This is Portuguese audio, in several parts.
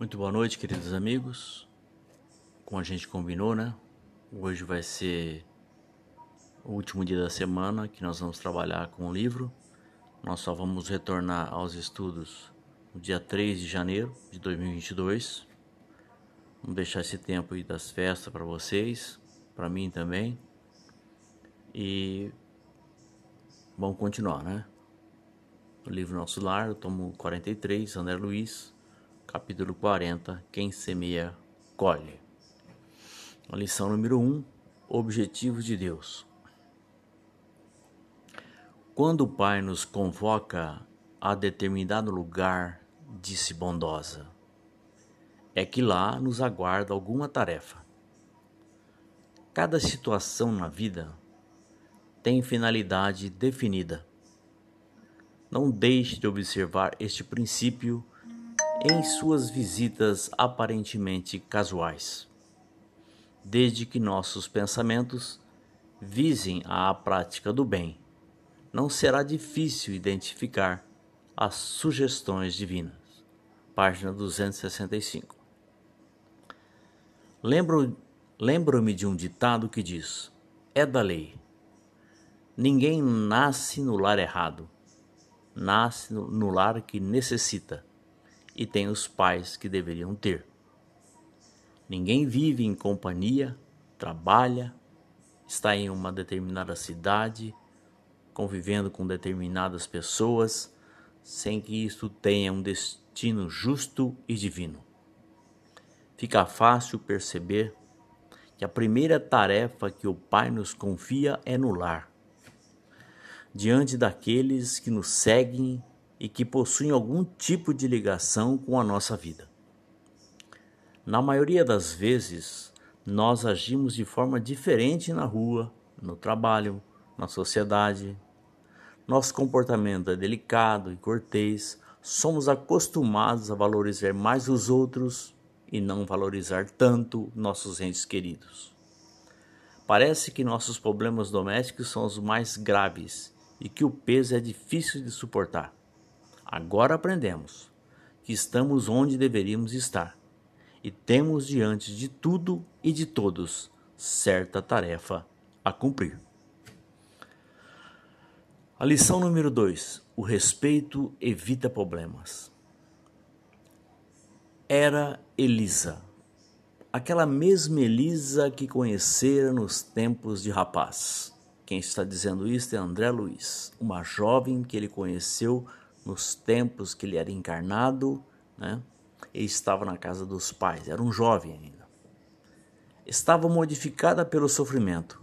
Muito boa noite, queridos amigos. Como a gente combinou, né? Hoje vai ser o último dia da semana que nós vamos trabalhar com o livro. Nós só vamos retornar aos estudos no dia 3 de janeiro de 2022. Vamos deixar esse tempo aí das festas para vocês, para mim também. E vamos continuar, né? O livro Nosso Lar, tomo 43, André Luiz capítulo 40, quem semeia, colhe. A lição número 1, Objetivos de Deus. Quando o Pai nos convoca a determinado lugar, disse bondosa, é que lá nos aguarda alguma tarefa. Cada situação na vida tem finalidade definida. Não deixe de observar este princípio em suas visitas aparentemente casuais, desde que nossos pensamentos visem à prática do bem. Não será difícil identificar as sugestões divinas. Página 265. Lembro-me lembro de um ditado que diz: é da lei. Ninguém nasce no lar errado, nasce no lar que necessita e tem os pais que deveriam ter. Ninguém vive em companhia, trabalha, está em uma determinada cidade, convivendo com determinadas pessoas, sem que isto tenha um destino justo e divino. Fica fácil perceber que a primeira tarefa que o Pai nos confia é no lar. Diante daqueles que nos seguem e que possuem algum tipo de ligação com a nossa vida. Na maioria das vezes, nós agimos de forma diferente na rua, no trabalho, na sociedade. Nosso comportamento é delicado e cortês, somos acostumados a valorizar mais os outros e não valorizar tanto nossos entes queridos. Parece que nossos problemas domésticos são os mais graves e que o peso é difícil de suportar. Agora aprendemos que estamos onde deveríamos estar e temos diante de tudo e de todos certa tarefa a cumprir. A lição número 2: O respeito evita problemas. Era Elisa, aquela mesma Elisa que conhecera nos tempos de rapaz. Quem está dizendo isso é André Luiz, uma jovem que ele conheceu nos tempos que ele era encarnado, né? E estava na casa dos pais, era um jovem ainda. Estava modificada pelo sofrimento,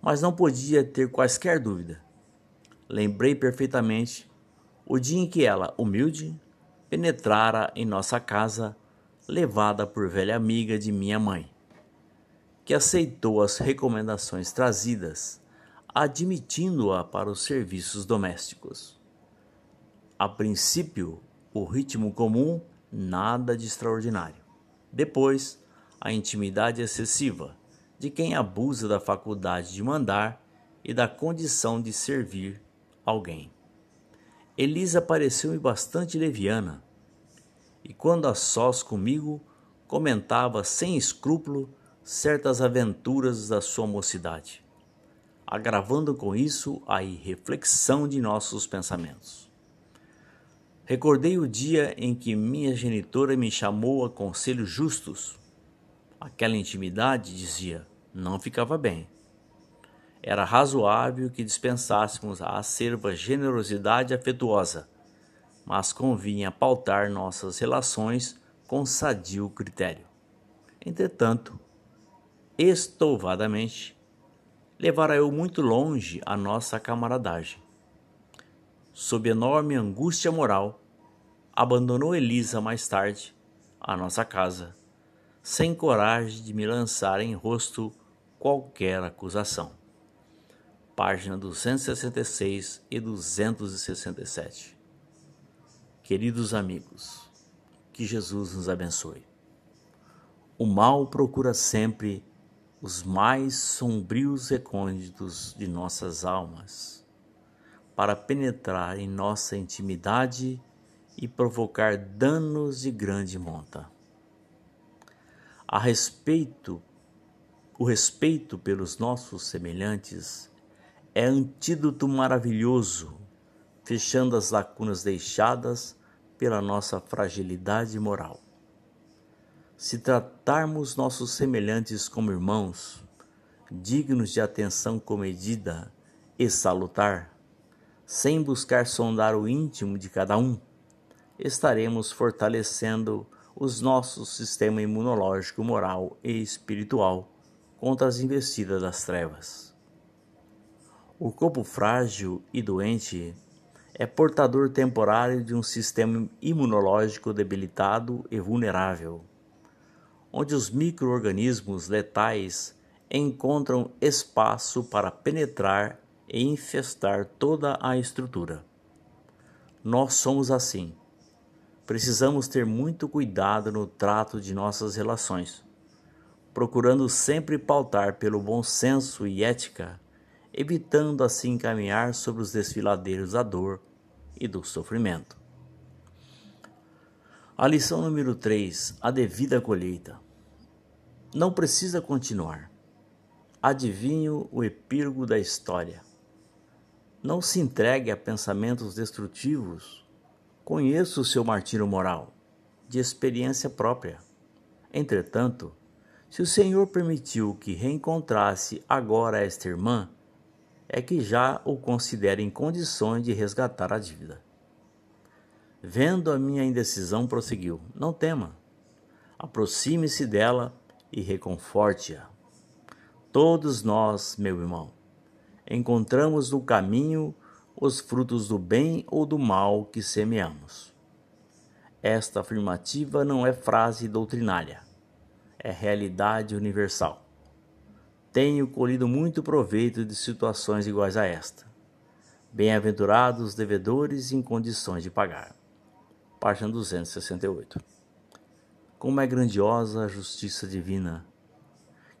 mas não podia ter quaisquer dúvida. Lembrei perfeitamente o dia em que ela, humilde, penetrara em nossa casa, levada por velha amiga de minha mãe, que aceitou as recomendações trazidas, admitindo-a para os serviços domésticos. A princípio, o ritmo comum, nada de extraordinário. Depois, a intimidade excessiva de quem abusa da faculdade de mandar e da condição de servir alguém. Elisa pareceu-me bastante leviana, e quando a sós comigo, comentava sem escrúpulo certas aventuras da sua mocidade, agravando com isso a irreflexão de nossos pensamentos. Recordei o dia em que minha genitora me chamou a conselhos justos. Aquela intimidade, dizia, não ficava bem. Era razoável que dispensássemos a acerva generosidade afetuosa, mas convinha pautar nossas relações com sadio critério. Entretanto, estouvadamente, levara eu muito longe a nossa camaradagem sob enorme angústia moral, abandonou Elisa mais tarde a nossa casa, sem coragem de me lançar em rosto qualquer acusação. Página 266 e 267. Queridos amigos, que Jesus nos abençoe. O mal procura sempre os mais sombrios recônditos de nossas almas para penetrar em nossa intimidade e provocar danos de grande monta. A respeito, o respeito pelos nossos semelhantes é antídoto maravilhoso, fechando as lacunas deixadas pela nossa fragilidade moral. Se tratarmos nossos semelhantes como irmãos, dignos de atenção comedida e salutar, sem buscar sondar o íntimo de cada um, estaremos fortalecendo os nossos sistema imunológico, moral e espiritual contra as investidas das trevas. O corpo frágil e doente é portador temporário de um sistema imunológico debilitado e vulnerável, onde os microorganismos letais encontram espaço para penetrar e infestar toda a estrutura. Nós somos assim. Precisamos ter muito cuidado no trato de nossas relações, procurando sempre pautar pelo bom senso e ética, evitando assim caminhar sobre os desfiladeiros da dor e do sofrimento. A lição número 3: a devida colheita. Não precisa continuar. Adivinho o epílogo da história. Não se entregue a pensamentos destrutivos. Conheça o seu martírio moral, de experiência própria. Entretanto, se o Senhor permitiu que reencontrasse agora esta irmã, é que já o considera em condições de resgatar a dívida. Vendo a minha indecisão, prosseguiu: Não tema. Aproxime-se dela e reconforte-a. Todos nós, meu irmão, encontramos no caminho os frutos do bem ou do mal que semeamos. Esta afirmativa não é frase doutrinária, é realidade universal. Tenho colhido muito proveito de situações iguais a esta. Bem-aventurados os devedores em condições de pagar. Página 268. Como é grandiosa a justiça divina,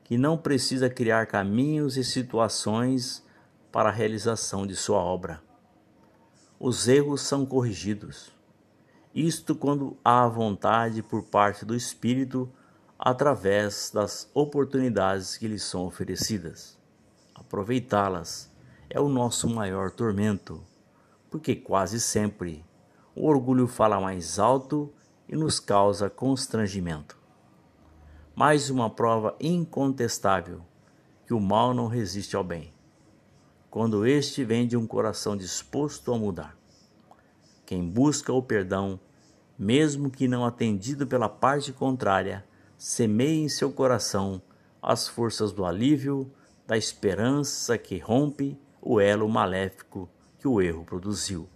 que não precisa criar caminhos e situações para a realização de sua obra. Os erros são corrigidos. Isto quando há vontade por parte do Espírito através das oportunidades que lhe são oferecidas. Aproveitá-las é o nosso maior tormento, porque quase sempre o orgulho fala mais alto e nos causa constrangimento. Mais uma prova incontestável que o mal não resiste ao bem quando este vem de um coração disposto a mudar. Quem busca o perdão, mesmo que não atendido pela parte contrária, semeia em seu coração as forças do alívio, da esperança que rompe o elo maléfico que o erro produziu,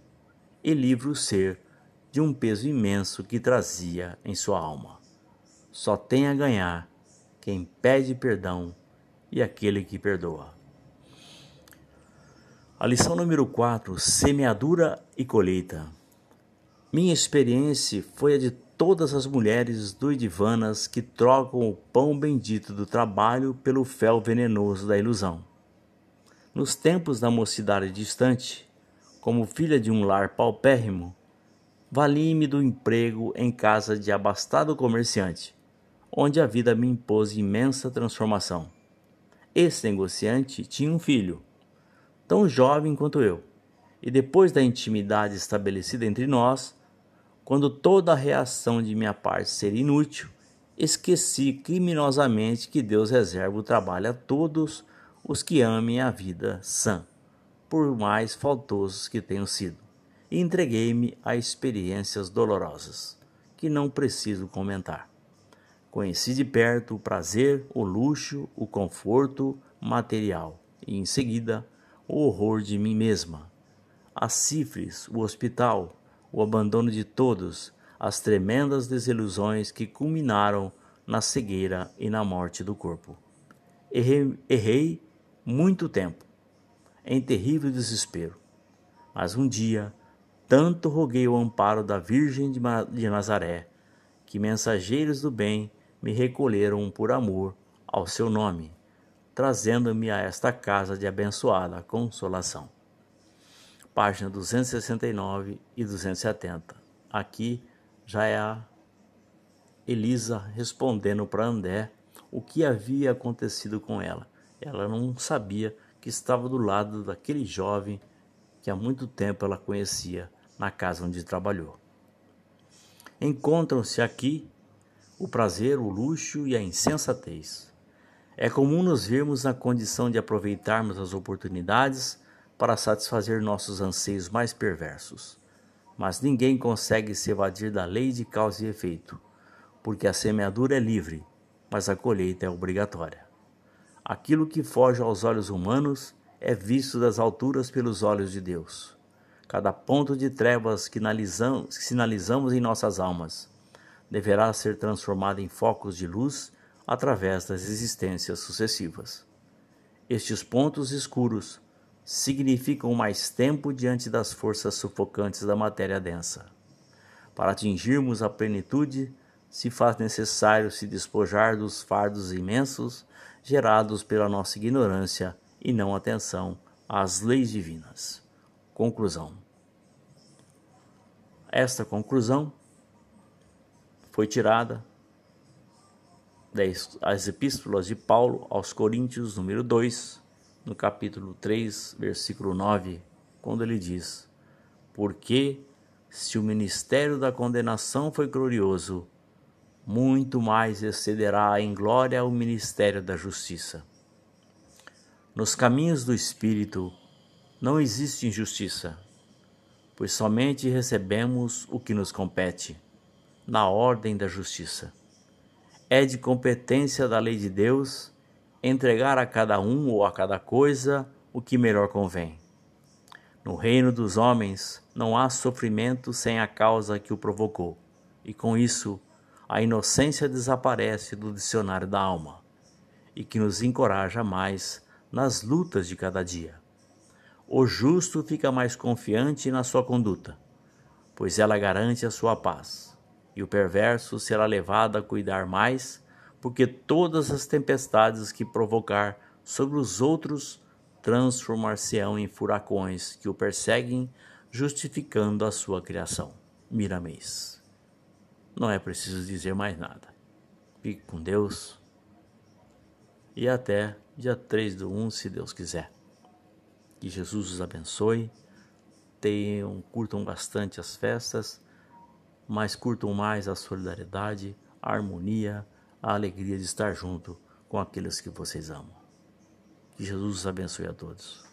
e livra o ser de um peso imenso que trazia em sua alma. Só tem a ganhar quem pede perdão e aquele que perdoa. A lição número 4: Semeadura e colheita. Minha experiência foi a de todas as mulheres doidivanas que trocam o pão bendito do trabalho pelo fel venenoso da ilusão. Nos tempos da mocidade distante, como filha de um lar paupérrimo, vali-me do emprego em casa de abastado comerciante, onde a vida me impôs imensa transformação. Esse negociante tinha um filho tão jovem quanto eu. E depois da intimidade estabelecida entre nós, quando toda a reação de minha parte seria inútil, esqueci criminosamente que Deus reserva o trabalho a todos os que amem a vida sã, por mais faltosos que tenham sido, e entreguei-me a experiências dolorosas, que não preciso comentar. Conheci de perto o prazer, o luxo, o conforto material, e em seguida o horror de mim mesma, as cifres, o hospital, o abandono de todos, as tremendas desilusões que culminaram na cegueira e na morte do corpo. Errei, errei muito tempo, em terrível desespero, mas um dia tanto roguei o amparo da Virgem de Nazaré, que mensageiros do bem me recolheram por amor ao seu nome trazendo-me a esta casa de abençoada consolação. Página 269 e 270 aqui já é a Elisa respondendo para André o que havia acontecido com ela. Ela não sabia que estava do lado daquele jovem que há muito tempo ela conhecia na casa onde trabalhou. Encontram-se aqui o prazer, o luxo e a insensatez. É comum nos vermos na condição de aproveitarmos as oportunidades para satisfazer nossos anseios mais perversos. Mas ninguém consegue se evadir da lei de causa e efeito, porque a semeadura é livre, mas a colheita é obrigatória. Aquilo que foge aos olhos humanos é visto das alturas pelos olhos de Deus. Cada ponto de trevas que sinalizamos em nossas almas deverá ser transformado em focos de luz através das existências sucessivas. Estes pontos escuros significam mais tempo diante das forças sufocantes da matéria densa. Para atingirmos a plenitude, se faz necessário se despojar dos fardos imensos gerados pela nossa ignorância e não atenção às leis divinas. Conclusão. Esta conclusão foi tirada das epístolas de Paulo aos Coríntios, número 2, no capítulo 3, versículo 9, quando ele diz: Porque se o ministério da condenação foi glorioso, muito mais excederá em glória o ministério da justiça. Nos caminhos do Espírito não existe injustiça, pois somente recebemos o que nos compete na ordem da justiça. É de competência da lei de Deus entregar a cada um ou a cada coisa o que melhor convém. No reino dos homens não há sofrimento sem a causa que o provocou, e com isso a inocência desaparece do dicionário da alma, e que nos encoraja mais nas lutas de cada dia. O justo fica mais confiante na sua conduta, pois ela garante a sua paz e o perverso será levado a cuidar mais, porque todas as tempestades que provocar sobre os outros transformar-se-ão em furacões que o perseguem, justificando a sua criação. Miramês. Não é preciso dizer mais nada. Fique com Deus e até dia 3 do 1, se Deus quiser. Que Jesus os abençoe. Tenham, curtam bastante as festas mas curtam mais a solidariedade, a harmonia, a alegria de estar junto com aqueles que vocês amam. Que Jesus os abençoe a todos.